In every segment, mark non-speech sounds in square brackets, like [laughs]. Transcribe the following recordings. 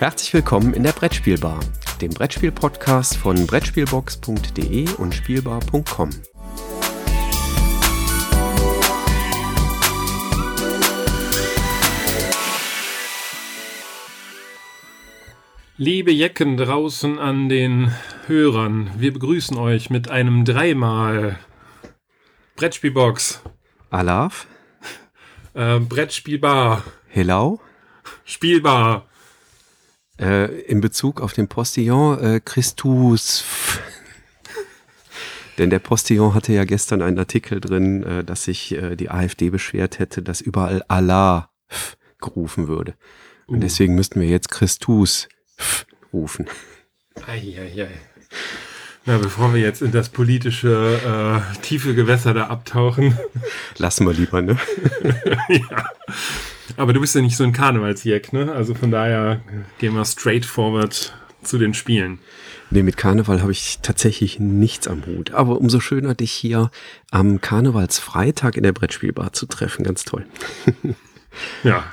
Herzlich willkommen in der Brettspielbar, dem Brettspiel-Podcast von Brettspielbox.de und Spielbar.com. Liebe Jecken draußen an den Hörern, wir begrüßen euch mit einem dreimal Brettspielbox. Alaf. Äh, Brettspielbar. Hello. Spielbar. Äh, in Bezug auf den Postillon äh, Christus. [laughs] Denn der Postillon hatte ja gestern einen Artikel drin, äh, dass sich äh, die AfD beschwert hätte, dass überall Allah gerufen würde. Und uh. deswegen müssten wir jetzt Christus rufen. Eieiei. Na, bevor wir jetzt in das politische äh, tiefe Gewässer da abtauchen. Lassen wir lieber, ne? [laughs] ja. Aber du bist ja nicht so ein Karnevalsjack, ne? Also von daher gehen wir straight forward zu den Spielen. Nee, mit Karneval habe ich tatsächlich nichts am Hut. Aber umso schöner, dich hier am Karnevalsfreitag in der Brettspielbar zu treffen. Ganz toll. ja,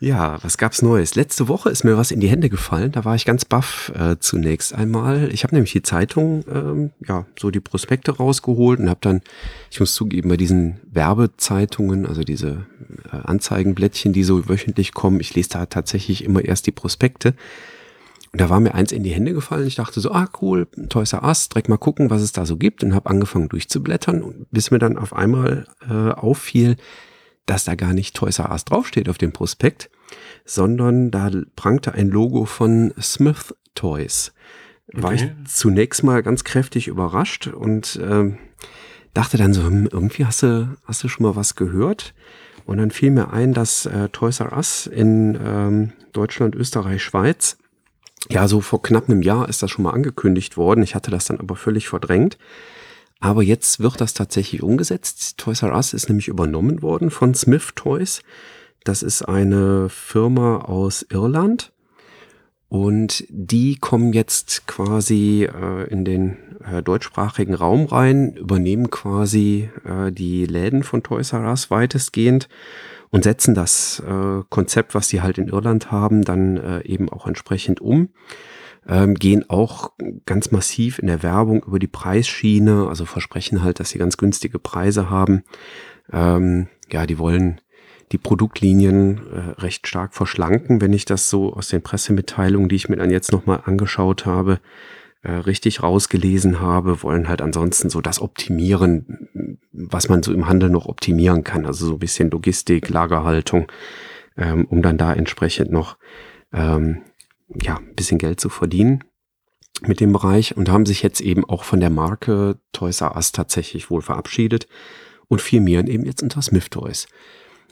ja, was gab's Neues? Letzte Woche ist mir was in die Hände gefallen. Da war ich ganz baff äh, zunächst einmal. Ich habe nämlich die Zeitung, ähm, ja, so die Prospekte rausgeholt und habe dann, ich muss zugeben, bei diesen Werbezeitungen, also diese äh, Anzeigenblättchen, die so wöchentlich kommen, ich lese da tatsächlich immer erst die Prospekte. Und da war mir eins in die Hände gefallen. Ich dachte so, ah cool, Toys R Us, direkt mal gucken, was es da so gibt und habe angefangen durchzublättern, bis mir dann auf einmal äh, auffiel, dass da gar nicht Toys R Us draufsteht auf dem Prospekt, sondern da prangte ein Logo von Smith Toys. War okay. ich zunächst mal ganz kräftig überrascht und äh, dachte dann so, hm, irgendwie hast du, hast du schon mal was gehört? Und dann fiel mir ein, dass äh, Toys R Us in ähm, Deutschland, Österreich, Schweiz, ja, so vor knapp einem Jahr ist das schon mal angekündigt worden. Ich hatte das dann aber völlig verdrängt. Aber jetzt wird das tatsächlich umgesetzt. Toys R Us ist nämlich übernommen worden von Smith Toys. Das ist eine Firma aus Irland. Und die kommen jetzt quasi äh, in den äh, deutschsprachigen Raum rein, übernehmen quasi äh, die Läden von Toys R Us weitestgehend und setzen das äh, Konzept, was sie halt in Irland haben, dann äh, eben auch entsprechend um ähm, gehen auch ganz massiv in der Werbung über die Preisschiene, also versprechen halt, dass sie ganz günstige Preise haben. Ähm, ja, die wollen die Produktlinien äh, recht stark verschlanken, wenn ich das so aus den Pressemitteilungen, die ich mir dann jetzt nochmal angeschaut habe, äh, richtig rausgelesen habe, wollen halt ansonsten so das optimieren, was man so im Handel noch optimieren kann. Also so ein bisschen Logistik, Lagerhaltung, ähm, um dann da entsprechend noch ähm, ja, ein bisschen Geld zu verdienen mit dem Bereich und haben sich jetzt eben auch von der Marke Toys R Us tatsächlich wohl verabschiedet und firmieren eben jetzt unter Smith Toys.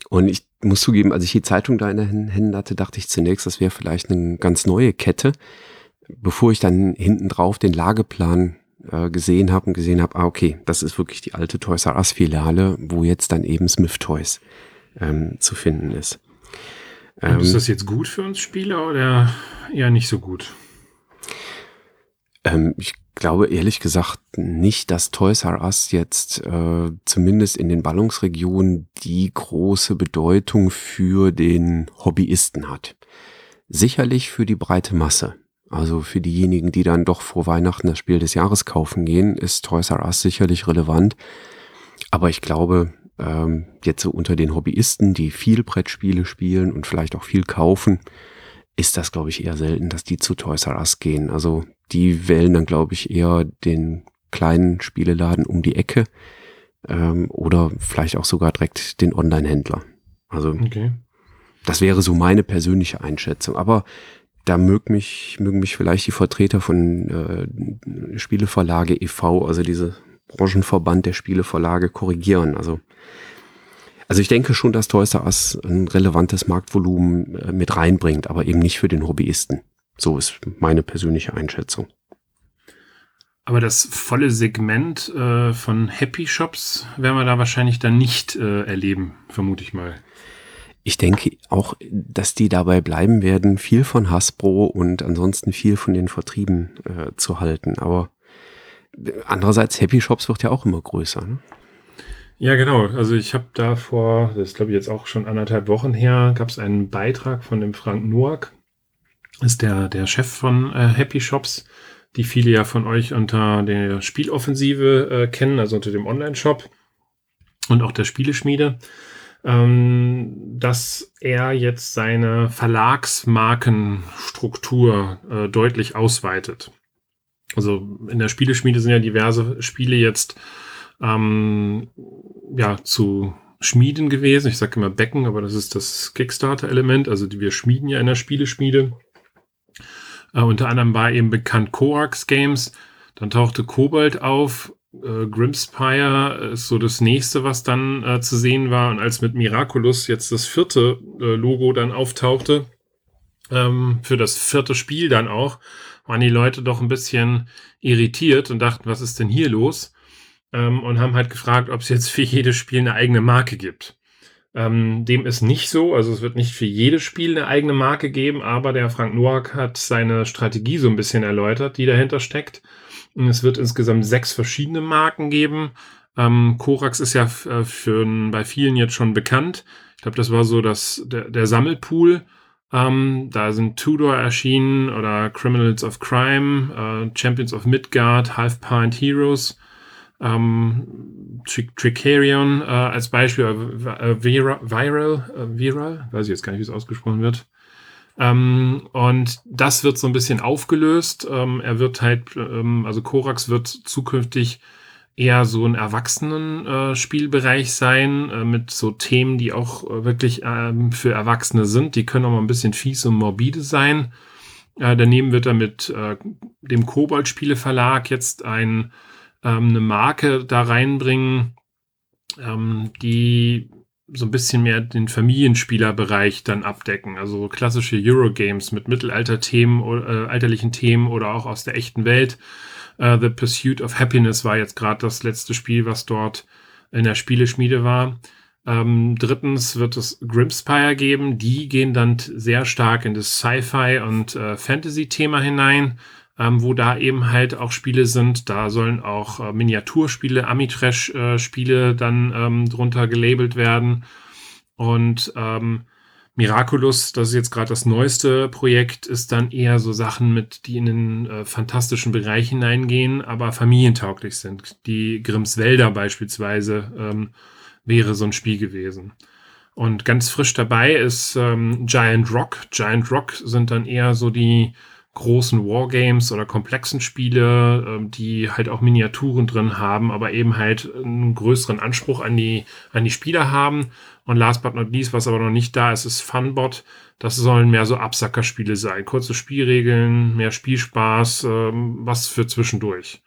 Und ich muss zugeben, als ich die Zeitung da in den Händen hatte, dachte ich zunächst, das wäre vielleicht eine ganz neue Kette, bevor ich dann hinten drauf den Lageplan äh, gesehen habe und gesehen habe, ah okay, das ist wirklich die alte Toys R Us Filiale, wo jetzt dann eben Smith Toys ähm, zu finden ist. Ähm, ist das jetzt gut für uns Spieler oder eher nicht so gut? Ähm, ich glaube ehrlich gesagt nicht, dass Toys R Us jetzt äh, zumindest in den Ballungsregionen die große Bedeutung für den Hobbyisten hat. Sicherlich für die breite Masse. Also für diejenigen, die dann doch vor Weihnachten das Spiel des Jahres kaufen gehen, ist Toys R Us sicherlich relevant. Aber ich glaube, ähm, jetzt so unter den Hobbyisten, die viel Brettspiele spielen und vielleicht auch viel kaufen, ist das, glaube ich, eher selten, dass die zu Toys R Us gehen. Also die wählen dann, glaube ich, eher den kleinen Spieleladen um die Ecke ähm, oder vielleicht auch sogar direkt den Online-Händler. Also okay. das wäre so meine persönliche Einschätzung. Aber da mögen mich, mögen mich vielleicht die Vertreter von äh, Spieleverlage e.V., also diese Branchenverband der Spieleverlage, korrigieren. Also also ich denke schon, dass Toys R Us ein relevantes Marktvolumen äh, mit reinbringt, aber eben nicht für den Hobbyisten. So ist meine persönliche Einschätzung. Aber das volle Segment äh, von Happy Shops werden wir da wahrscheinlich dann nicht äh, erleben, vermute ich mal. Ich denke auch, dass die dabei bleiben werden, viel von Hasbro und ansonsten viel von den Vertrieben äh, zu halten. Aber andererseits, Happy Shops wird ja auch immer größer. Ne? Ja, genau. Also ich habe da vor, das ist glaube ich jetzt auch schon anderthalb Wochen her, gab es einen Beitrag von dem Frank Noack, ist der, der Chef von äh, Happy Shops, die viele ja von euch unter der Spieloffensive äh, kennen, also unter dem Online-Shop und auch der Spieleschmiede, ähm, dass er jetzt seine Verlagsmarkenstruktur äh, deutlich ausweitet. Also in der Spieleschmiede sind ja diverse Spiele jetzt ähm, ja zu Schmieden gewesen. Ich sage immer Becken, aber das ist das Kickstarter-Element. Also wir schmieden ja in der Spieleschmiede. Äh, unter anderem war eben bekannt Coax Games. Dann tauchte Cobalt auf. Äh, Grimspire ist so das nächste, was dann äh, zu sehen war. Und als mit Miraculous jetzt das vierte äh, Logo dann auftauchte, ähm, für das vierte Spiel dann auch, waren die Leute doch ein bisschen irritiert und dachten, was ist denn hier los? Ähm, und haben halt gefragt, ob es jetzt für jedes Spiel eine eigene Marke gibt. Ähm, dem ist nicht so, also es wird nicht für jedes Spiel eine eigene Marke geben, aber der Frank Noack hat seine Strategie so ein bisschen erläutert, die dahinter steckt. Und es wird insgesamt sechs verschiedene Marken geben. Ähm, Korax ist ja äh, für, bei vielen jetzt schon bekannt. Ich glaube, das war so das, der, der Sammelpool. Ähm, da sind Tudor erschienen oder Criminals of Crime, äh, Champions of Midgard, Half Pint Heroes ähm, Tricarion äh, als Beispiel, äh, Viral, äh, Viral, weiß ich jetzt gar nicht, wie es ausgesprochen wird. Ähm, und das wird so ein bisschen aufgelöst. Ähm, er wird halt, ähm, also Korax wird zukünftig eher so ein Erwachsenen-Spielbereich äh, sein, äh, mit so Themen, die auch äh, wirklich ähm, für Erwachsene sind. Die können auch mal ein bisschen fies und morbide sein. Äh, daneben wird er mit äh, dem Kobold-Spiele-Verlag jetzt ein ähm, eine Marke da reinbringen, ähm, die so ein bisschen mehr den Familienspielerbereich dann abdecken. Also klassische Eurogames mit Mittelalter-Themen, äh, alterlichen Themen oder auch aus der echten Welt. Uh, The Pursuit of Happiness war jetzt gerade das letzte Spiel, was dort in der Spieleschmiede war. Ähm, drittens wird es Grimspire geben. Die gehen dann sehr stark in das Sci-Fi und äh, Fantasy-Thema hinein ähm, wo da eben halt auch Spiele sind. Da sollen auch äh, Miniaturspiele, Amitrash-Spiele äh, dann ähm, drunter gelabelt werden. Und ähm, Miraculous, das ist jetzt gerade das neueste Projekt, ist dann eher so Sachen mit, die in den äh, fantastischen Bereich hineingehen, aber familientauglich sind. Die Grimms Wälder beispielsweise ähm, wäre so ein Spiel gewesen. Und ganz frisch dabei ist ähm, Giant Rock. Giant Rock sind dann eher so die großen Wargames oder komplexen Spiele, ähm, die halt auch Miniaturen drin haben, aber eben halt einen größeren Anspruch an die, an die Spieler haben. Und last but not least, was aber noch nicht da ist, ist Funbot. Das sollen mehr so Absackerspiele sein. Kurze Spielregeln, mehr Spielspaß, ähm, was für zwischendurch.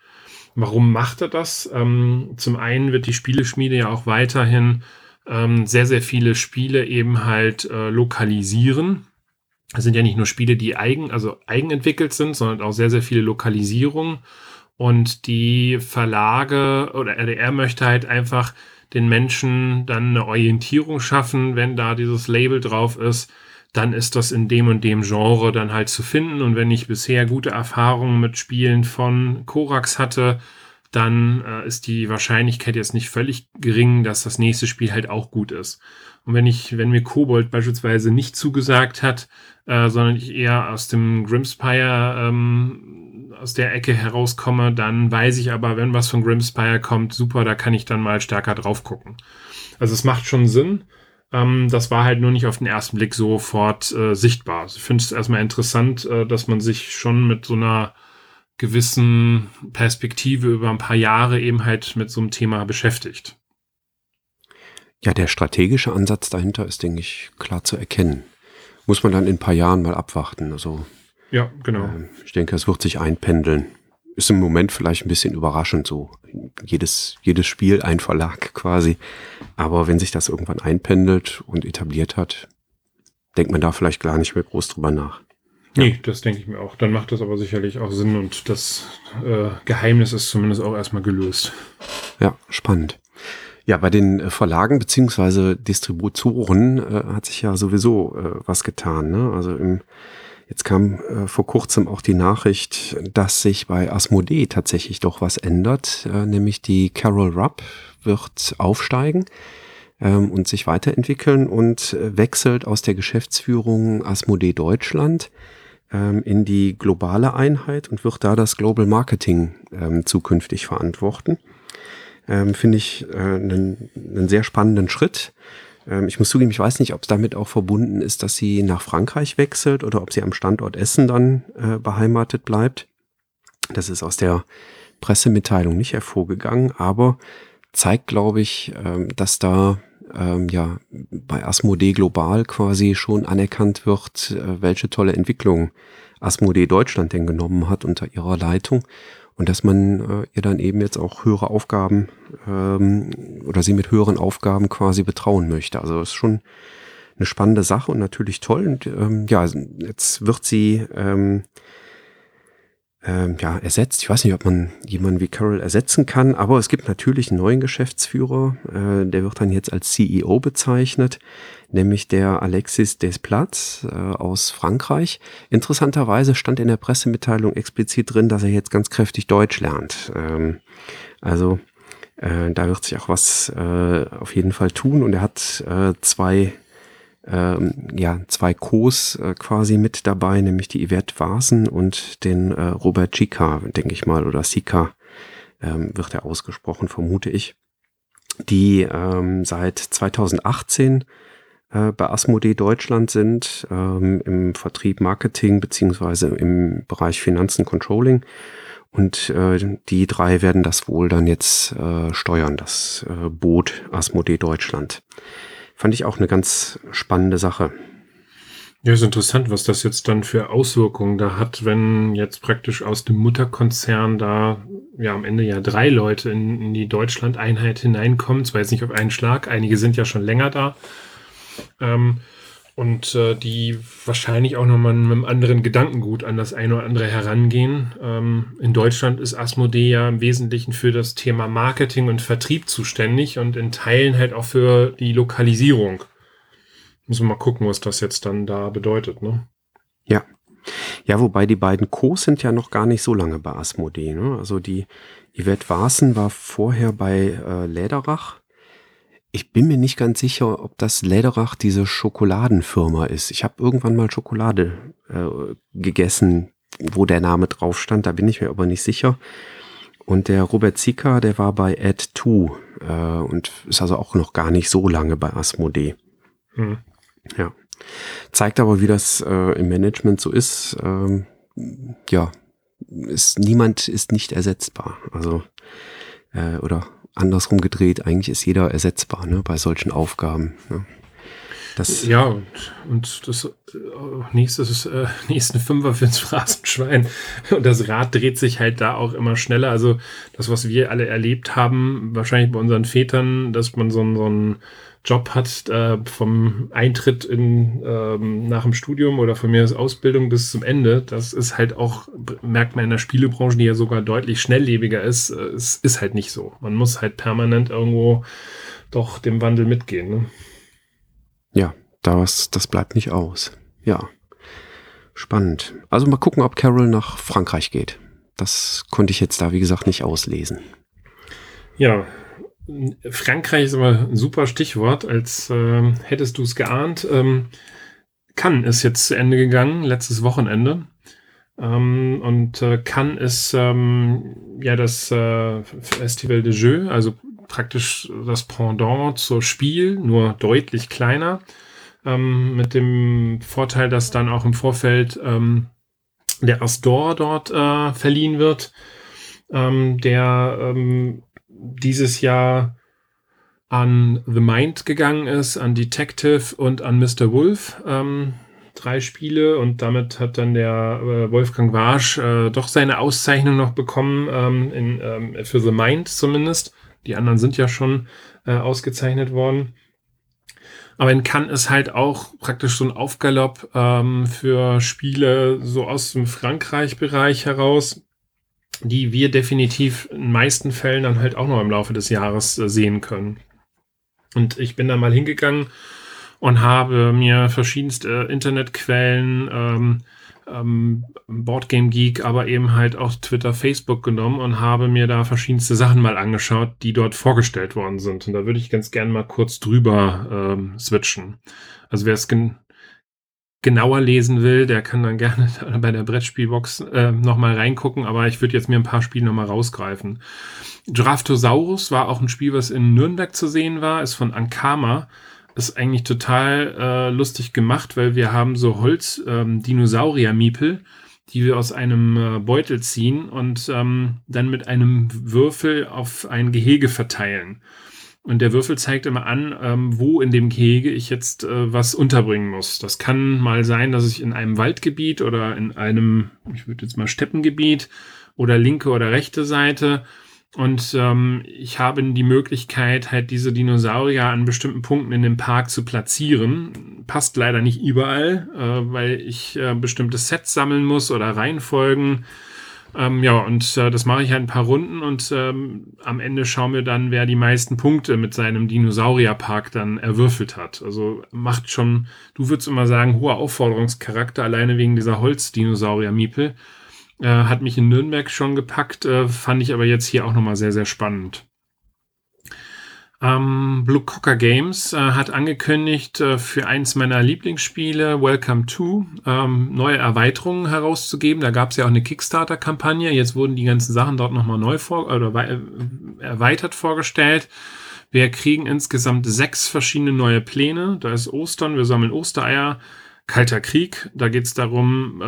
Warum macht er das? Ähm, zum einen wird die Spieleschmiede ja auch weiterhin sehr, sehr viele Spiele eben halt äh, lokalisieren es sind ja nicht nur Spiele, die eigen, also eigenentwickelt sind, sondern auch sehr, sehr viele Lokalisierungen. Und die Verlage oder RDR möchte halt einfach den Menschen dann eine Orientierung schaffen, wenn da dieses Label drauf ist, dann ist das in dem und dem Genre dann halt zu finden. Und wenn ich bisher gute Erfahrungen mit Spielen von Korax hatte, dann äh, ist die Wahrscheinlichkeit jetzt nicht völlig gering, dass das nächste Spiel halt auch gut ist. Und wenn ich, wenn mir Kobold beispielsweise nicht zugesagt hat, äh, sondern ich eher aus dem Grimspire ähm, aus der Ecke herauskomme, dann weiß ich aber, wenn was von Grimspire kommt, super, da kann ich dann mal stärker drauf gucken. Also es macht schon Sinn. Ähm, das war halt nur nicht auf den ersten Blick sofort äh, sichtbar. Also ich finde es erstmal interessant, äh, dass man sich schon mit so einer gewissen Perspektive über ein paar Jahre eben halt mit so einem Thema beschäftigt. Ja, der strategische Ansatz dahinter ist, denke ich, klar zu erkennen. Muss man dann in ein paar Jahren mal abwarten. Also, ja, genau. Äh, ich denke, es wird sich einpendeln. Ist im Moment vielleicht ein bisschen überraschend so. Jedes, jedes Spiel ein Verlag quasi. Aber wenn sich das irgendwann einpendelt und etabliert hat, denkt man da vielleicht gar nicht mehr groß drüber nach. Nee, das denke ich mir auch. Dann macht das aber sicherlich auch Sinn und das äh, Geheimnis ist zumindest auch erstmal gelöst. Ja, spannend. Ja, bei den äh, Verlagen beziehungsweise Distributoren äh, hat sich ja sowieso äh, was getan. Ne? Also im, jetzt kam äh, vor kurzem auch die Nachricht, dass sich bei Asmodee tatsächlich doch was ändert, äh, nämlich die Carol Rupp wird aufsteigen ähm, und sich weiterentwickeln und äh, wechselt aus der Geschäftsführung Asmodee Deutschland ähm, in die globale Einheit und wird da das Global Marketing ähm, zukünftig verantworten. Ähm, Finde ich äh, einen, einen sehr spannenden Schritt. Ähm, ich muss zugeben, ich weiß nicht, ob es damit auch verbunden ist, dass sie nach Frankreich wechselt oder ob sie am Standort Essen dann äh, beheimatet bleibt. Das ist aus der Pressemitteilung nicht hervorgegangen, aber zeigt, glaube ich, ähm, dass da ähm, ja bei Asmodee global quasi schon anerkannt wird, äh, welche tolle Entwicklung Asmodee Deutschland denn genommen hat unter ihrer Leitung und dass man äh, ihr dann eben jetzt auch höhere Aufgaben ähm, oder sie mit höheren Aufgaben quasi betrauen möchte. Also ist schon eine spannende Sache und natürlich toll. Und ähm, ja, jetzt wird sie ähm, ähm, ja, ersetzt. Ich weiß nicht, ob man jemanden wie Carol ersetzen kann, aber es gibt natürlich einen neuen Geschäftsführer, äh, der wird dann jetzt als CEO bezeichnet, nämlich der Alexis Desplatz äh, aus Frankreich. Interessanterweise stand in der Pressemitteilung explizit drin, dass er jetzt ganz kräftig Deutsch lernt. Ähm, also äh, da wird sich auch was äh, auf jeden Fall tun und er hat äh, zwei ähm, ja, zwei Co's äh, quasi mit dabei, nämlich die Yvette Vasen und den äh, Robert Chica, denke ich mal, oder Sika ähm, wird er ausgesprochen, vermute ich, die ähm, seit 2018 äh, bei Asmodee Deutschland sind, ähm, im Vertrieb Marketing beziehungsweise im Bereich Finanzen Controlling. Und äh, die drei werden das wohl dann jetzt äh, steuern, das äh, Boot Asmodee Deutschland. Fand ich auch eine ganz spannende Sache. Ja, ist interessant, was das jetzt dann für Auswirkungen da hat, wenn jetzt praktisch aus dem Mutterkonzern da ja am Ende ja drei Leute in, in die Deutschland-Einheit hineinkommen. Zwar jetzt nicht auf einen Schlag, einige sind ja schon länger da. Ähm, und äh, die wahrscheinlich auch nochmal mit einem anderen Gedankengut an das eine oder andere herangehen. Ähm, in Deutschland ist Asmodee ja im Wesentlichen für das Thema Marketing und Vertrieb zuständig und in Teilen halt auch für die Lokalisierung. Müssen wir mal gucken, was das jetzt dann da bedeutet, ne? Ja. Ja, wobei die beiden Co. sind ja noch gar nicht so lange bei Asmodee. Ne? Also die Yvette Waaßen war vorher bei äh, Läderach ich bin mir nicht ganz sicher, ob das Lederach diese Schokoladenfirma ist. Ich habe irgendwann mal Schokolade äh, gegessen, wo der Name drauf stand. Da bin ich mir aber nicht sicher. Und der Robert Zika, der war bei Ad2 äh, und ist also auch noch gar nicht so lange bei Asmodee. Hm. Ja. Zeigt aber, wie das äh, im Management so ist. Ähm, ja, ist, niemand ist nicht ersetzbar. Also, äh, oder andersrum gedreht, eigentlich ist jeder ersetzbar ne, bei solchen Aufgaben. Ne. Das ja, und, und das äh, nächstes, äh, [laughs] nächsten Fünfer fürs Phrasenschwein. Und das Rad dreht sich halt da auch immer schneller. Also das, was wir alle erlebt haben, wahrscheinlich bei unseren Vätern, dass man so, so ein Job hat, äh, vom Eintritt in, ähm, nach dem Studium oder von mir aus Ausbildung bis zum Ende, das ist halt auch, merkt man in der Spielebranche, die ja sogar deutlich schnelllebiger ist, äh, es ist halt nicht so. Man muss halt permanent irgendwo doch dem Wandel mitgehen. Ne? Ja, das, das bleibt nicht aus. Ja. Spannend. Also mal gucken, ob Carol nach Frankreich geht. Das konnte ich jetzt da, wie gesagt, nicht auslesen. Ja, Frankreich ist aber ein super Stichwort, als äh, hättest du es geahnt. Ähm, Cannes ist jetzt zu Ende gegangen, letztes Wochenende. Ähm, und äh, Cannes ist ähm, ja das äh, Festival de Jeux, also praktisch das Pendant zur Spiel, nur deutlich kleiner. Ähm, mit dem Vorteil, dass dann auch im Vorfeld ähm, der Astor dort äh, verliehen wird, ähm, der ähm, dieses Jahr an The Mind gegangen ist, an Detective und an Mr. Wolf. Ähm, drei Spiele und damit hat dann der äh, Wolfgang Warsch äh, doch seine Auszeichnung noch bekommen, ähm, in, ähm, für The Mind zumindest. Die anderen sind ja schon äh, ausgezeichnet worden. Aber in Cannes ist halt auch praktisch so ein Aufgalopp ähm, für Spiele so aus dem Frankreich-Bereich heraus die wir definitiv in meisten Fällen dann halt auch noch im Laufe des Jahres äh, sehen können. Und ich bin da mal hingegangen und habe mir verschiedenste Internetquellen, ähm, ähm, Boardgame Geek, aber eben halt auch Twitter, Facebook genommen und habe mir da verschiedenste Sachen mal angeschaut, die dort vorgestellt worden sind. Und da würde ich ganz gerne mal kurz drüber ähm, switchen. Also wer es genauer lesen will, der kann dann gerne [laughs] bei der Brettspielbox äh, nochmal reingucken, aber ich würde jetzt mir ein paar Spiele nochmal rausgreifen. Draftosaurus war auch ein Spiel, was in Nürnberg zu sehen war, ist von Ankama. Ist eigentlich total äh, lustig gemacht, weil wir haben so Holz-Dinosaurier-Miepel, ähm, die wir aus einem äh, Beutel ziehen und ähm, dann mit einem Würfel auf ein Gehege verteilen. Und der Würfel zeigt immer an, ähm, wo in dem Gehege ich jetzt äh, was unterbringen muss. Das kann mal sein, dass ich in einem Waldgebiet oder in einem, ich würde jetzt mal Steppengebiet oder linke oder rechte Seite. Und ähm, ich habe die Möglichkeit, halt diese Dinosaurier an bestimmten Punkten in dem Park zu platzieren. Passt leider nicht überall, äh, weil ich äh, bestimmte Sets sammeln muss oder Reihenfolgen ähm, ja, und äh, das mache ich halt ein paar Runden und ähm, am Ende schauen wir dann, wer die meisten Punkte mit seinem Dinosaurierpark dann erwürfelt hat. Also macht schon, du würdest immer sagen, hoher Aufforderungscharakter, alleine wegen dieser Holzdinosaurier-Miepel. Äh, hat mich in Nürnberg schon gepackt, äh, fand ich aber jetzt hier auch nochmal sehr, sehr spannend. Ähm, Blue Cocker Games äh, hat angekündigt, äh, für eins meiner Lieblingsspiele, Welcome to, ähm, neue Erweiterungen herauszugeben. Da gab es ja auch eine Kickstarter-Kampagne. Jetzt wurden die ganzen Sachen dort nochmal neu vor oder äh, erweitert vorgestellt. Wir kriegen insgesamt sechs verschiedene neue Pläne. Da ist Ostern, wir sammeln Ostereier. Kalter Krieg, da geht es darum,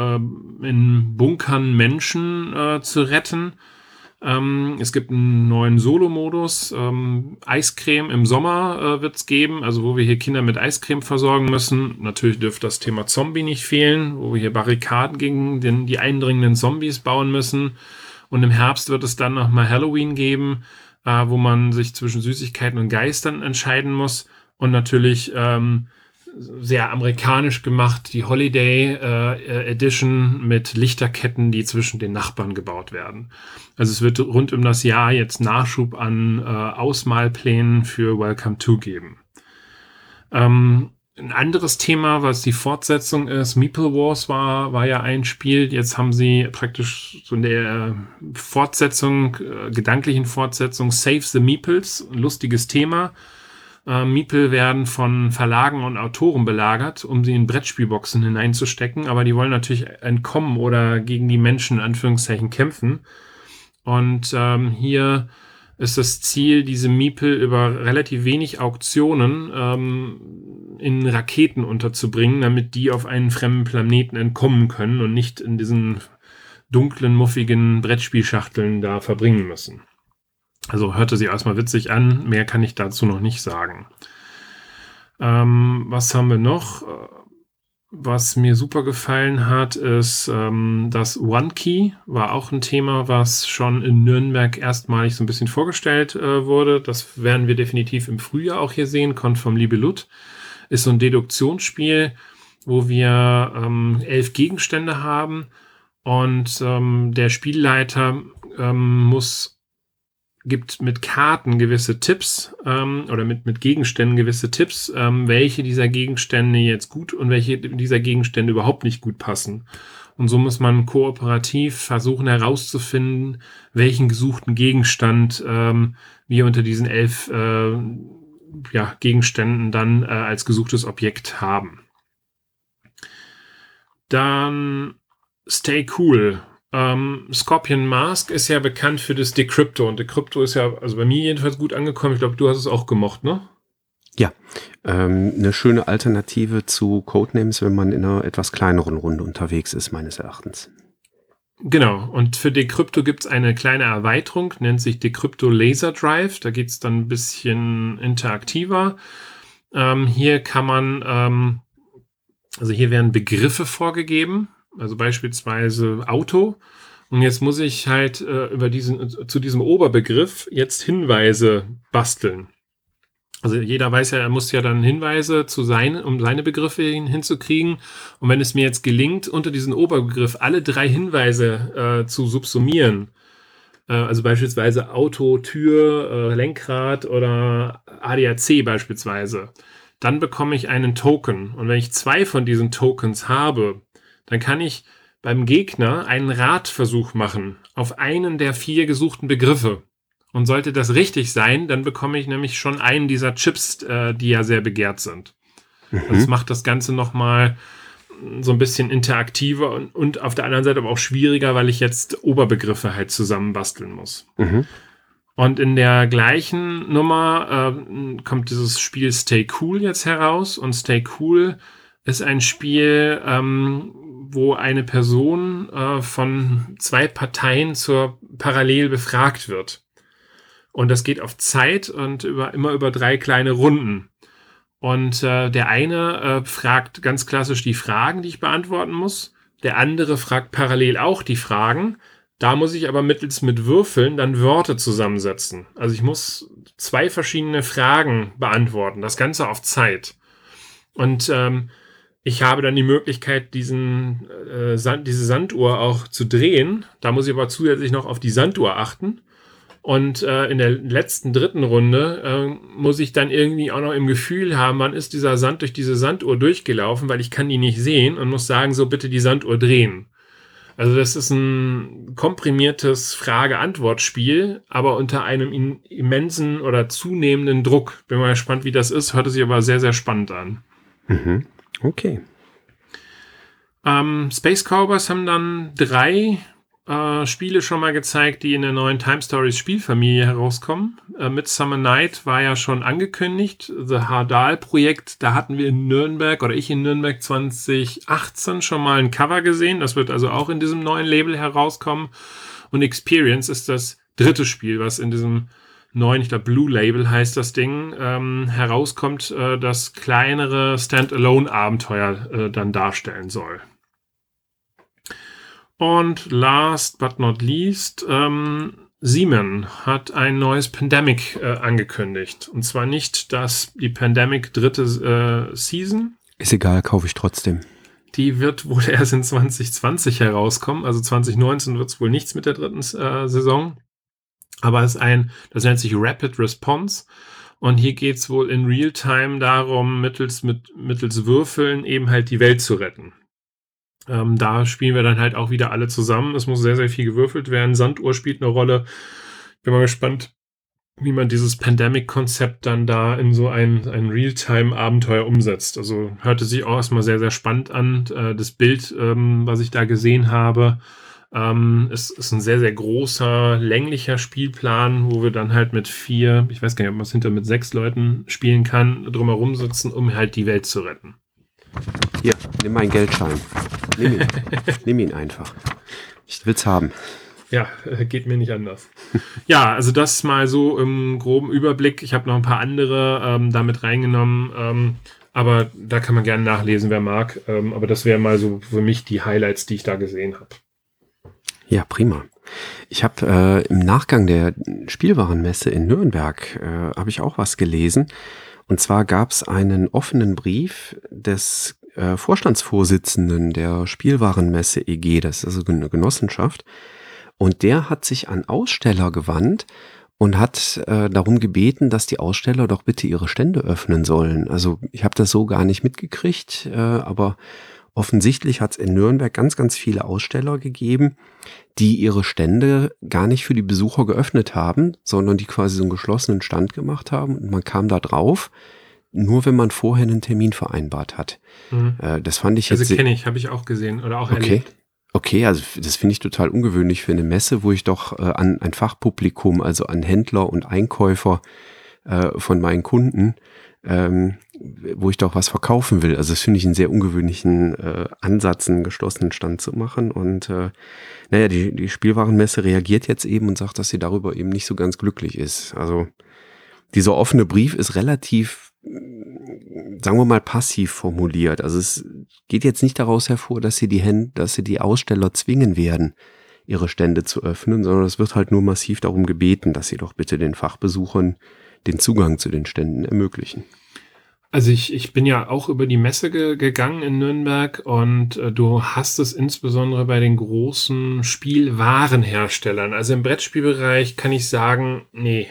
äh, in Bunkern Menschen äh, zu retten. Ähm, es gibt einen neuen Solo-Modus. Ähm, Eiscreme im Sommer äh, wird es geben, also wo wir hier Kinder mit Eiscreme versorgen müssen. Natürlich dürfte das Thema Zombie nicht fehlen, wo wir hier Barrikaden gegen den, die eindringenden Zombies bauen müssen. Und im Herbst wird es dann nochmal Halloween geben, äh, wo man sich zwischen Süßigkeiten und Geistern entscheiden muss. Und natürlich ähm, sehr amerikanisch gemacht, die Holiday äh, Edition mit Lichterketten, die zwischen den Nachbarn gebaut werden. Also es wird rund um das Jahr jetzt Nachschub an äh, Ausmalplänen für Welcome to geben. Ähm, ein anderes Thema, was die Fortsetzung ist, Meeple Wars war, war ja ein Spiel. Jetzt haben sie praktisch so in der Fortsetzung, äh, gedanklichen Fortsetzung Save the Meeples, ein lustiges Thema äh, Miepel werden von Verlagen und Autoren belagert, um sie in Brettspielboxen hineinzustecken, aber die wollen natürlich entkommen oder gegen die Menschen in Anführungszeichen kämpfen. Und ähm, hier ist das Ziel, diese Miepel über relativ wenig Auktionen ähm, in Raketen unterzubringen, damit die auf einen fremden Planeten entkommen können und nicht in diesen dunklen, muffigen Brettspielschachteln da verbringen müssen. Also hörte sie erstmal witzig an. Mehr kann ich dazu noch nicht sagen. Ähm, was haben wir noch? Was mir super gefallen hat, ist ähm, das One Key. War auch ein Thema, was schon in Nürnberg erstmalig so ein bisschen vorgestellt äh, wurde. Das werden wir definitiv im Frühjahr auch hier sehen. Kommt vom Libelut. Ist so ein Deduktionsspiel, wo wir ähm, elf Gegenstände haben und ähm, der Spielleiter ähm, muss gibt mit Karten gewisse Tipps ähm, oder mit, mit Gegenständen gewisse Tipps, ähm, welche dieser Gegenstände jetzt gut und welche dieser Gegenstände überhaupt nicht gut passen. Und so muss man kooperativ versuchen herauszufinden, welchen gesuchten Gegenstand ähm, wir unter diesen elf äh, ja, Gegenständen dann äh, als gesuchtes Objekt haben. Dann Stay Cool ähm, Scorpion Mask ist ja bekannt für das Decrypto und Decrypto ist ja, also bei mir jedenfalls gut angekommen. Ich glaube, du hast es auch gemocht, ne? Ja, ähm, eine schöne Alternative zu Codenames, wenn man in einer etwas kleineren Runde unterwegs ist, meines Erachtens. Genau, und für Decrypto gibt es eine kleine Erweiterung, nennt sich Decrypto Laser Drive. Da geht es dann ein bisschen interaktiver. Ähm, hier kann man, ähm, also hier werden Begriffe vorgegeben also beispielsweise Auto. Und jetzt muss ich halt äh, über diesen, zu diesem Oberbegriff jetzt Hinweise basteln. Also jeder weiß ja, er muss ja dann Hinweise zu sein, um seine Begriffe hin, hinzukriegen. Und wenn es mir jetzt gelingt, unter diesen Oberbegriff alle drei Hinweise äh, zu subsumieren, äh, also beispielsweise Auto, Tür, äh, Lenkrad oder ADAC beispielsweise, dann bekomme ich einen Token. Und wenn ich zwei von diesen Tokens habe, dann kann ich beim Gegner einen Ratversuch machen auf einen der vier gesuchten Begriffe. Und sollte das richtig sein, dann bekomme ich nämlich schon einen dieser Chips, äh, die ja sehr begehrt sind. Mhm. Das macht das Ganze nochmal so ein bisschen interaktiver und, und auf der anderen Seite aber auch schwieriger, weil ich jetzt Oberbegriffe halt zusammenbasteln muss. Mhm. Und in der gleichen Nummer äh, kommt dieses Spiel Stay Cool jetzt heraus. Und Stay Cool ist ein Spiel, ähm, wo eine Person äh, von zwei Parteien zur parallel befragt wird. Und das geht auf Zeit und über, immer über drei kleine Runden. Und äh, der eine äh, fragt ganz klassisch die Fragen, die ich beantworten muss. Der andere fragt parallel auch die Fragen. Da muss ich aber mittels mit Würfeln dann Wörter zusammensetzen. Also ich muss zwei verschiedene Fragen beantworten. Das Ganze auf Zeit. Und ähm, ich habe dann die Möglichkeit, diesen, äh, Sand, diese Sanduhr auch zu drehen. Da muss ich aber zusätzlich noch auf die Sanduhr achten. Und äh, in der letzten dritten Runde äh, muss ich dann irgendwie auch noch im Gefühl haben, wann ist dieser Sand durch diese Sanduhr durchgelaufen, weil ich kann die nicht sehen und muss sagen, so bitte die Sanduhr drehen. Also das ist ein komprimiertes Frage-Antwort-Spiel, aber unter einem immensen oder zunehmenden Druck. Bin mal gespannt, wie das ist. Hört sich aber sehr, sehr spannend an. Mhm. Okay. Ähm, Space Cowboys haben dann drei äh, Spiele schon mal gezeigt, die in der neuen Time Stories Spielfamilie herauskommen. Äh, Midsummer Night war ja schon angekündigt. The Hardal Projekt, da hatten wir in Nürnberg oder ich in Nürnberg 2018 schon mal ein Cover gesehen. Das wird also auch in diesem neuen Label herauskommen. Und Experience ist das dritte Spiel, was in diesem neuen, ich glaube Blue Label heißt das Ding, ähm, herauskommt, äh, das kleinere Standalone-Abenteuer äh, dann darstellen soll. Und last but not least, ähm, Siemens hat ein neues Pandemic äh, angekündigt. Und zwar nicht das, die Pandemic dritte äh, Season. Ist egal, kaufe ich trotzdem. Die wird wohl [laughs] erst in 2020 herauskommen. Also 2019 wird es wohl nichts mit der dritten äh, Saison. Aber es ist ein, das nennt sich Rapid Response. Und hier geht es wohl in Realtime darum, mittels, mit, mittels Würfeln eben halt die Welt zu retten. Ähm, da spielen wir dann halt auch wieder alle zusammen. Es muss sehr, sehr viel gewürfelt werden. Sanduhr spielt eine Rolle. Bin mal gespannt, wie man dieses Pandemic-Konzept dann da in so ein, ein Realtime-Abenteuer umsetzt. Also hörte sich auch erstmal sehr, sehr spannend an. Äh, das Bild, ähm, was ich da gesehen habe, ähm, ist, ist ein sehr, sehr großer, länglicher Spielplan, wo wir dann halt mit vier, ich weiß gar nicht, ob man es hinter mit sechs Leuten spielen kann, drumherum sitzen, um halt die Welt zu retten. Hier, nimm meinen Geldschein. Nimm ihn. [laughs] nimm ihn einfach. Ich will's haben. Ja, äh, geht mir nicht anders. ja, also das mal so im groben Überblick. Ich habe noch ein paar andere ähm, damit reingenommen. Ähm, aber da kann man gerne nachlesen, wer mag. Ähm, aber das wäre mal so für mich die Highlights, die ich da gesehen habe. Ja, prima. Ich habe äh, im Nachgang der Spielwarenmesse in Nürnberg äh, habe ich auch was gelesen. Und zwar gab es einen offenen Brief des äh, Vorstandsvorsitzenden der Spielwarenmesse EG, das ist also eine Genossenschaft. Und der hat sich an Aussteller gewandt und hat äh, darum gebeten, dass die Aussteller doch bitte ihre Stände öffnen sollen. Also ich habe das so gar nicht mitgekriegt, äh, aber offensichtlich hat es in Nürnberg ganz, ganz viele Aussteller gegeben, die ihre Stände gar nicht für die Besucher geöffnet haben, sondern die quasi so einen geschlossenen Stand gemacht haben und man kam da drauf, nur wenn man vorher einen Termin vereinbart hat. Mhm. Äh, das fand ich also jetzt. Also kenne ich, habe ich auch gesehen oder auch okay. erlebt. Okay, also das finde ich total ungewöhnlich für eine Messe, wo ich doch äh, an ein Fachpublikum, also an Händler und Einkäufer äh, von meinen Kunden, ähm, wo ich doch was verkaufen will. Also das finde ich einen sehr ungewöhnlichen äh, Ansatz, einen geschlossenen Stand zu machen. Und äh, naja, die, die Spielwarenmesse reagiert jetzt eben und sagt, dass sie darüber eben nicht so ganz glücklich ist. Also dieser offene Brief ist relativ, sagen wir mal, passiv formuliert. Also es geht jetzt nicht daraus hervor, dass sie die Hände, dass sie die Aussteller zwingen werden, ihre Stände zu öffnen, sondern es wird halt nur massiv darum gebeten, dass sie doch bitte den Fachbesuchern den Zugang zu den Ständen ermöglichen. Also ich, ich bin ja auch über die Messe ge gegangen in Nürnberg und äh, du hast es insbesondere bei den großen Spielwarenherstellern. Also im Brettspielbereich kann ich sagen, nee,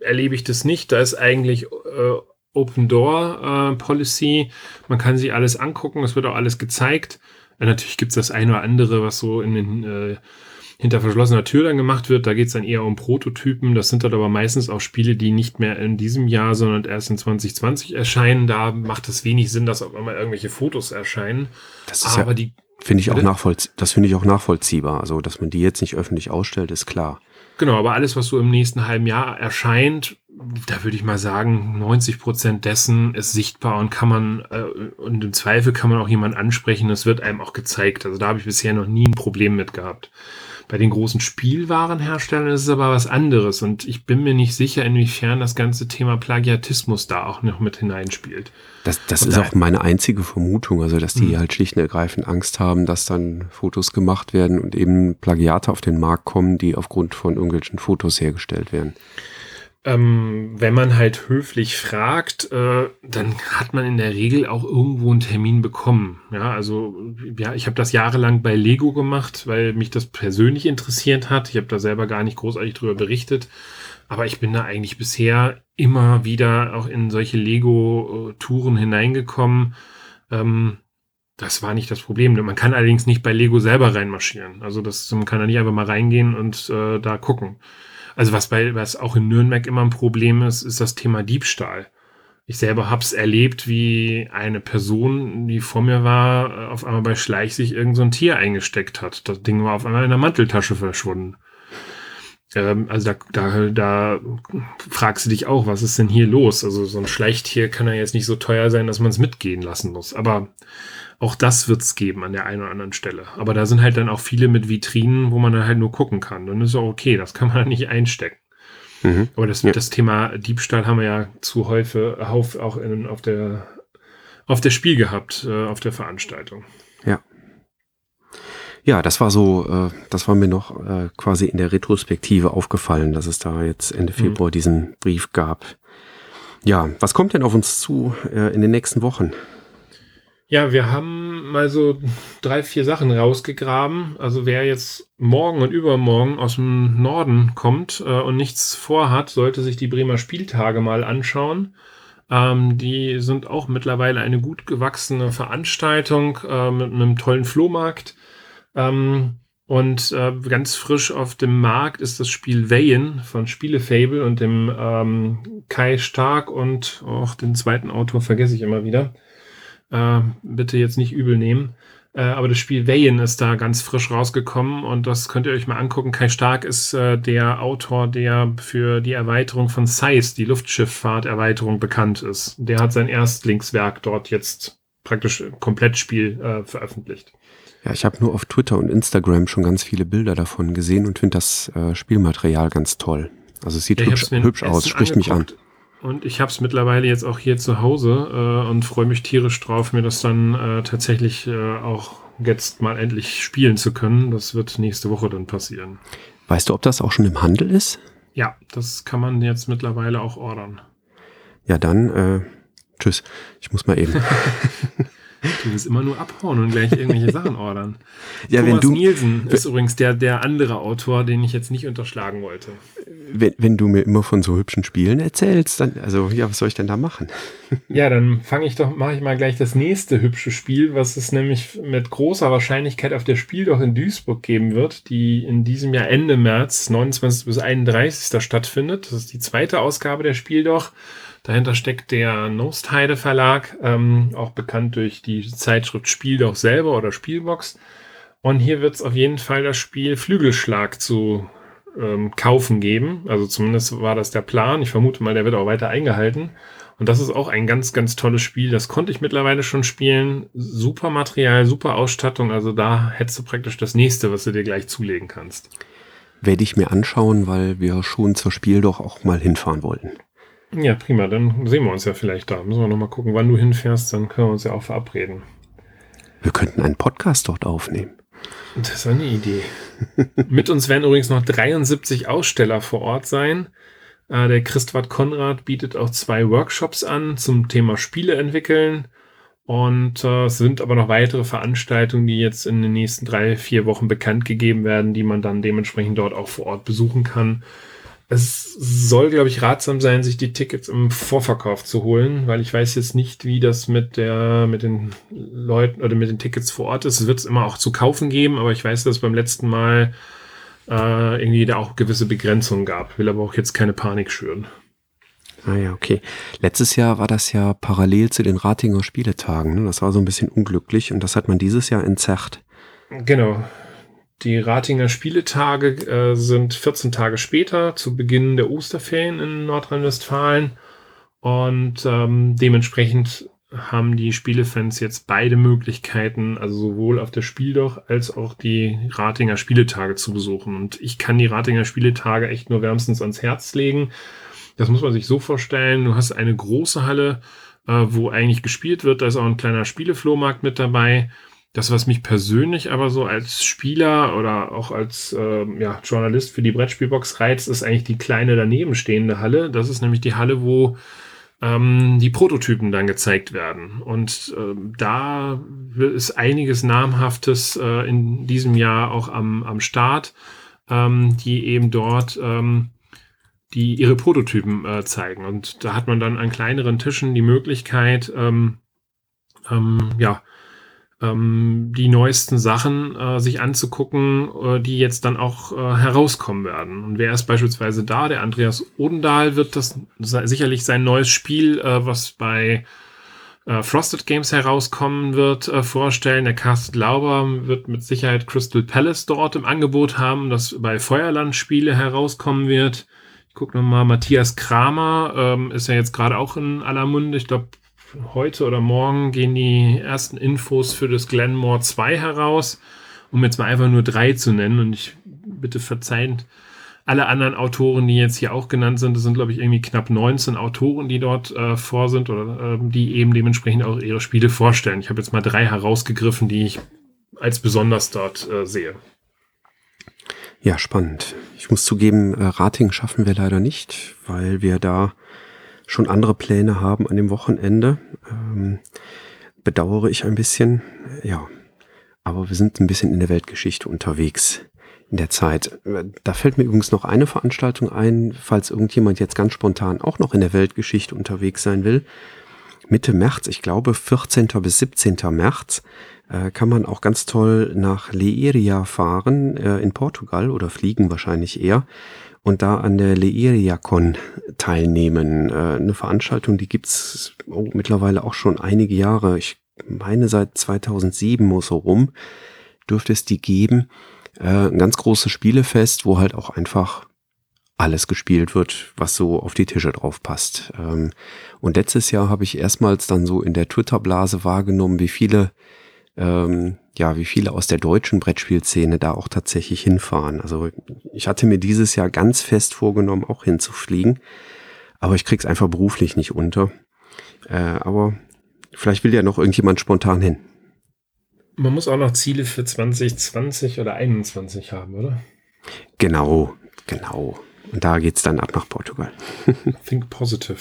erlebe ich das nicht. Da ist eigentlich äh, Open Door äh, Policy. Man kann sich alles angucken, es wird auch alles gezeigt. Äh, natürlich gibt es das eine oder andere, was so in den äh, hinter verschlossener Tür dann gemacht wird. Da geht es dann eher um Prototypen. Das sind dann aber meistens auch Spiele, die nicht mehr in diesem Jahr, sondern erst in 2020 erscheinen. Da macht es wenig Sinn, dass auch immer irgendwelche Fotos erscheinen. Das ist aber ja, die finde ich auch nachvollziehbar. Das finde ich auch nachvollziehbar. Also, dass man die jetzt nicht öffentlich ausstellt, ist klar. Genau, aber alles, was so im nächsten halben Jahr erscheint, da würde ich mal sagen, 90 Prozent dessen ist sichtbar und kann man, äh, und im Zweifel kann man auch jemand ansprechen, das wird einem auch gezeigt. Also da habe ich bisher noch nie ein Problem mit gehabt. Bei den großen Spielwarenherstellern ist es aber was anderes und ich bin mir nicht sicher, inwiefern das ganze Thema Plagiatismus da auch noch mit hineinspielt. Das, das ist auch meine einzige Vermutung, also dass die mhm. halt schlicht und ergreifend Angst haben, dass dann Fotos gemacht werden und eben Plagiate auf den Markt kommen, die aufgrund von irgendwelchen Fotos hergestellt werden. Ähm, wenn man halt höflich fragt, äh, dann hat man in der Regel auch irgendwo einen Termin bekommen. Ja, also ja, ich habe das jahrelang bei Lego gemacht, weil mich das persönlich interessiert hat. Ich habe da selber gar nicht großartig drüber berichtet, aber ich bin da eigentlich bisher immer wieder auch in solche Lego-Touren hineingekommen. Ähm, das war nicht das Problem. Man kann allerdings nicht bei Lego selber reinmarschieren. Also das, man kann da nicht einfach mal reingehen und äh, da gucken. Also was bei, was auch in Nürnberg immer ein Problem ist, ist das Thema Diebstahl. Ich selber hab's erlebt, wie eine Person, die vor mir war, auf einmal bei Schleich sich irgend so ein Tier eingesteckt hat. Das Ding war auf einmal in der Manteltasche verschwunden. Ähm, also da, da, da fragst du dich auch, was ist denn hier los? Also so ein Schleichtier kann ja jetzt nicht so teuer sein, dass man es mitgehen lassen muss. Aber auch das wird's geben an der einen oder anderen Stelle. Aber da sind halt dann auch viele mit Vitrinen, wo man dann halt nur gucken kann. Dann ist auch okay, das kann man dann [laughs] nicht einstecken. Mhm. Aber das, ja. das Thema Diebstahl haben wir ja zu häufig auch in, auf der auf der Spiel gehabt, äh, auf der Veranstaltung. Ja. Das war so, äh, das war mir noch äh, quasi in der Retrospektive aufgefallen, dass es da jetzt Ende mhm. Februar mhm. diesen Brief gab. Ja, was kommt denn auf uns zu äh, in den nächsten Wochen? Ja, wir haben mal so drei, vier Sachen rausgegraben. Also wer jetzt morgen und übermorgen aus dem Norden kommt äh, und nichts vorhat, sollte sich die Bremer Spieltage mal anschauen. Ähm, die sind auch mittlerweile eine gut gewachsene Veranstaltung äh, mit einem tollen Flohmarkt. Ähm, und äh, ganz frisch auf dem Markt ist das Spiel Wayen von Spielefable und dem ähm, Kai Stark und auch den zweiten Autor vergesse ich immer wieder. Äh, bitte jetzt nicht übel nehmen. Äh, aber das Spiel Wayen ist da ganz frisch rausgekommen und das könnt ihr euch mal angucken. Kai Stark ist äh, der Autor, der für die Erweiterung von SICE, die Luftschifffahrt-Erweiterung, bekannt ist. Der hat sein Erstlingswerk dort jetzt praktisch Komplettspiel äh, veröffentlicht. Ja, ich habe nur auf Twitter und Instagram schon ganz viele Bilder davon gesehen und finde das äh, Spielmaterial ganz toll. Also es sieht ja, hübsch, hübsch aus, spricht mich an. Und ich habe es mittlerweile jetzt auch hier zu Hause äh, und freue mich tierisch drauf, mir das dann äh, tatsächlich äh, auch jetzt mal endlich spielen zu können. Das wird nächste Woche dann passieren. Weißt du, ob das auch schon im Handel ist? Ja, das kann man jetzt mittlerweile auch ordern. Ja, dann äh, tschüss. Ich muss mal eben. [laughs] [laughs] Du willst immer nur abhauen und gleich irgendwelche Sachen ordern. [laughs] Ja, Thomas wenn du, Nielsen ist übrigens der, der andere Autor, den ich jetzt nicht unterschlagen wollte. Wenn, wenn du mir immer von so hübschen Spielen erzählst, dann, also ja, was soll ich denn da machen? [laughs] Ja, dann fange ich doch, mache ich mal gleich das nächste hübsche Spiel, was es nämlich mit großer Wahrscheinlichkeit auf der Spiel doch in Duisburg geben wird, die in diesem Jahr Ende März, 29 bis 31. stattfindet. Das ist die zweite Ausgabe der Spiel doch. Dahinter steckt der Nostheide Verlag, ähm, auch bekannt durch die Zeitschrift Spiel doch selber oder Spielbox. Und hier wird es auf jeden Fall das Spiel Flügelschlag zu ähm, kaufen geben. Also zumindest war das der Plan. Ich vermute mal, der wird auch weiter eingehalten. Und das ist auch ein ganz, ganz tolles Spiel. Das konnte ich mittlerweile schon spielen. Super Material, super Ausstattung. Also da hättest du praktisch das nächste, was du dir gleich zulegen kannst. Werde ich mir anschauen, weil wir schon zur Spiel doch auch mal hinfahren wollten. Ja, prima. Dann sehen wir uns ja vielleicht da. Müssen wir nochmal gucken, wann du hinfährst. Dann können wir uns ja auch verabreden. Wir könnten einen Podcast dort aufnehmen. Das ist eine Idee. [laughs] Mit uns werden übrigens noch 73 Aussteller vor Ort sein. Äh, der Christwart Konrad bietet auch zwei Workshops an zum Thema Spiele entwickeln. Und äh, es sind aber noch weitere Veranstaltungen, die jetzt in den nächsten drei, vier Wochen bekannt gegeben werden, die man dann dementsprechend dort auch vor Ort besuchen kann. Es soll, glaube ich, ratsam sein, sich die Tickets im Vorverkauf zu holen, weil ich weiß jetzt nicht, wie das mit der, mit den Leuten oder mit den Tickets vor Ort ist. Es wird es immer auch zu kaufen geben, aber ich weiß, dass beim letzten Mal äh, irgendwie da auch gewisse Begrenzungen gab. Will aber auch jetzt keine Panik schüren. Ah ja, okay. Letztes Jahr war das ja parallel zu den Ratinger Spieletagen. Ne? Das war so ein bisschen unglücklich und das hat man dieses Jahr entzerrt. Genau. Die Ratinger Spieletage äh, sind 14 Tage später, zu Beginn der Osterferien in Nordrhein-Westfalen. Und ähm, dementsprechend haben die Spielefans jetzt beide Möglichkeiten, also sowohl auf der Spieldoch als auch die Ratinger Spieletage zu besuchen. Und ich kann die Ratinger Spieletage echt nur wärmstens ans Herz legen. Das muss man sich so vorstellen. Du hast eine große Halle, äh, wo eigentlich gespielt wird. Da ist auch ein kleiner Spieleflohmarkt mit dabei. Das, was mich persönlich aber so als Spieler oder auch als äh, ja, Journalist für die Brettspielbox reizt, ist eigentlich die kleine daneben stehende Halle. Das ist nämlich die Halle, wo ähm, die Prototypen dann gezeigt werden. Und ähm, da ist einiges Namhaftes äh, in diesem Jahr auch am, am Start, ähm, die eben dort ähm, die ihre Prototypen äh, zeigen. Und da hat man dann an kleineren Tischen die Möglichkeit, ähm, ähm, ja, ähm, die neuesten Sachen äh, sich anzugucken, äh, die jetzt dann auch äh, herauskommen werden. Und wer ist beispielsweise da? Der Andreas Odendahl wird das sicherlich sein neues Spiel, äh, was bei äh, Frosted Games herauskommen wird, äh, vorstellen. Der Cast Glauber wird mit Sicherheit Crystal Palace dort im Angebot haben, das bei Feuerland Spiele herauskommen wird. Ich gucke nochmal, Matthias Kramer ähm, ist ja jetzt gerade auch in aller Munde. Ich glaube, heute oder morgen gehen die ersten Infos für das Glenmore 2 heraus, um jetzt mal einfach nur drei zu nennen. Und ich bitte verzeihen alle anderen Autoren, die jetzt hier auch genannt sind. Das sind, glaube ich, irgendwie knapp 19 Autoren, die dort äh, vor sind oder äh, die eben dementsprechend auch ihre Spiele vorstellen. Ich habe jetzt mal drei herausgegriffen, die ich als besonders dort äh, sehe. Ja, spannend. Ich muss zugeben, äh, Rating schaffen wir leider nicht, weil wir da schon andere Pläne haben an dem Wochenende. Ähm, bedauere ich ein bisschen. Ja, aber wir sind ein bisschen in der Weltgeschichte unterwegs in der Zeit. Da fällt mir übrigens noch eine Veranstaltung ein, falls irgendjemand jetzt ganz spontan auch noch in der Weltgeschichte unterwegs sein will. Mitte März, ich glaube 14. bis 17. März, äh, kann man auch ganz toll nach Leiria fahren äh, in Portugal oder fliegen wahrscheinlich eher und da an der Leiriacon teilnehmen. Äh, eine Veranstaltung, die gibt's oh, mittlerweile auch schon einige Jahre. Ich meine seit 2007 muss so rum, dürfte es die geben. Äh, ein ganz großes Spielefest, wo halt auch einfach alles gespielt wird, was so auf die Tische drauf passt. Ähm, und letztes Jahr habe ich erstmals dann so in der Twitter-Blase wahrgenommen, wie viele ähm, ja, wie viele aus der deutschen Brettspielszene da auch tatsächlich hinfahren. Also ich hatte mir dieses Jahr ganz fest vorgenommen, auch hinzufliegen, aber ich krieg's einfach beruflich nicht unter. Äh, aber vielleicht will ja noch irgendjemand spontan hin. Man muss auch noch Ziele für 2020 oder 2021 haben, oder? Genau, genau. Und da geht's dann ab nach Portugal. Think positive.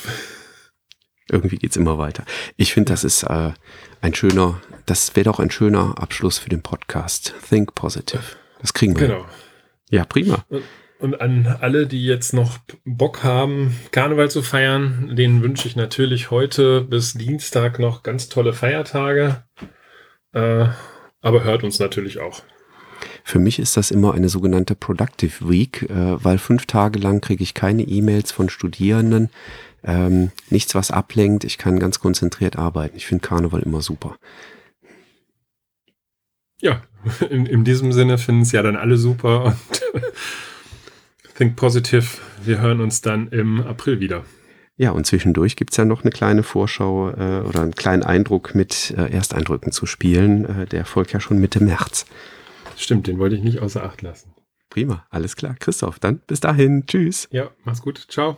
Irgendwie geht's immer weiter. Ich finde, das ist äh, ein schöner, das wäre doch ein schöner Abschluss für den Podcast. Think positive. Das kriegen wir. Genau. Ja, prima. Und, und an alle, die jetzt noch Bock haben, Karneval zu feiern, denen wünsche ich natürlich heute bis Dienstag noch ganz tolle Feiertage. Äh, aber hört uns natürlich auch. Für mich ist das immer eine sogenannte Productive Week, äh, weil fünf Tage lang kriege ich keine E-Mails von Studierenden, ähm, nichts, was ablenkt. Ich kann ganz konzentriert arbeiten. Ich finde Karneval immer super. Ja, [laughs] in, in diesem Sinne finden es ja dann alle super und [laughs] think positive. Wir hören uns dann im April wieder. Ja, und zwischendurch gibt es ja noch eine kleine Vorschau äh, oder einen kleinen Eindruck mit äh, Ersteindrücken zu spielen. Äh, der folgt ja schon Mitte März. Stimmt, den wollte ich nicht außer Acht lassen. Prima, alles klar. Christoph, dann bis dahin. Tschüss. Ja, mach's gut. Ciao.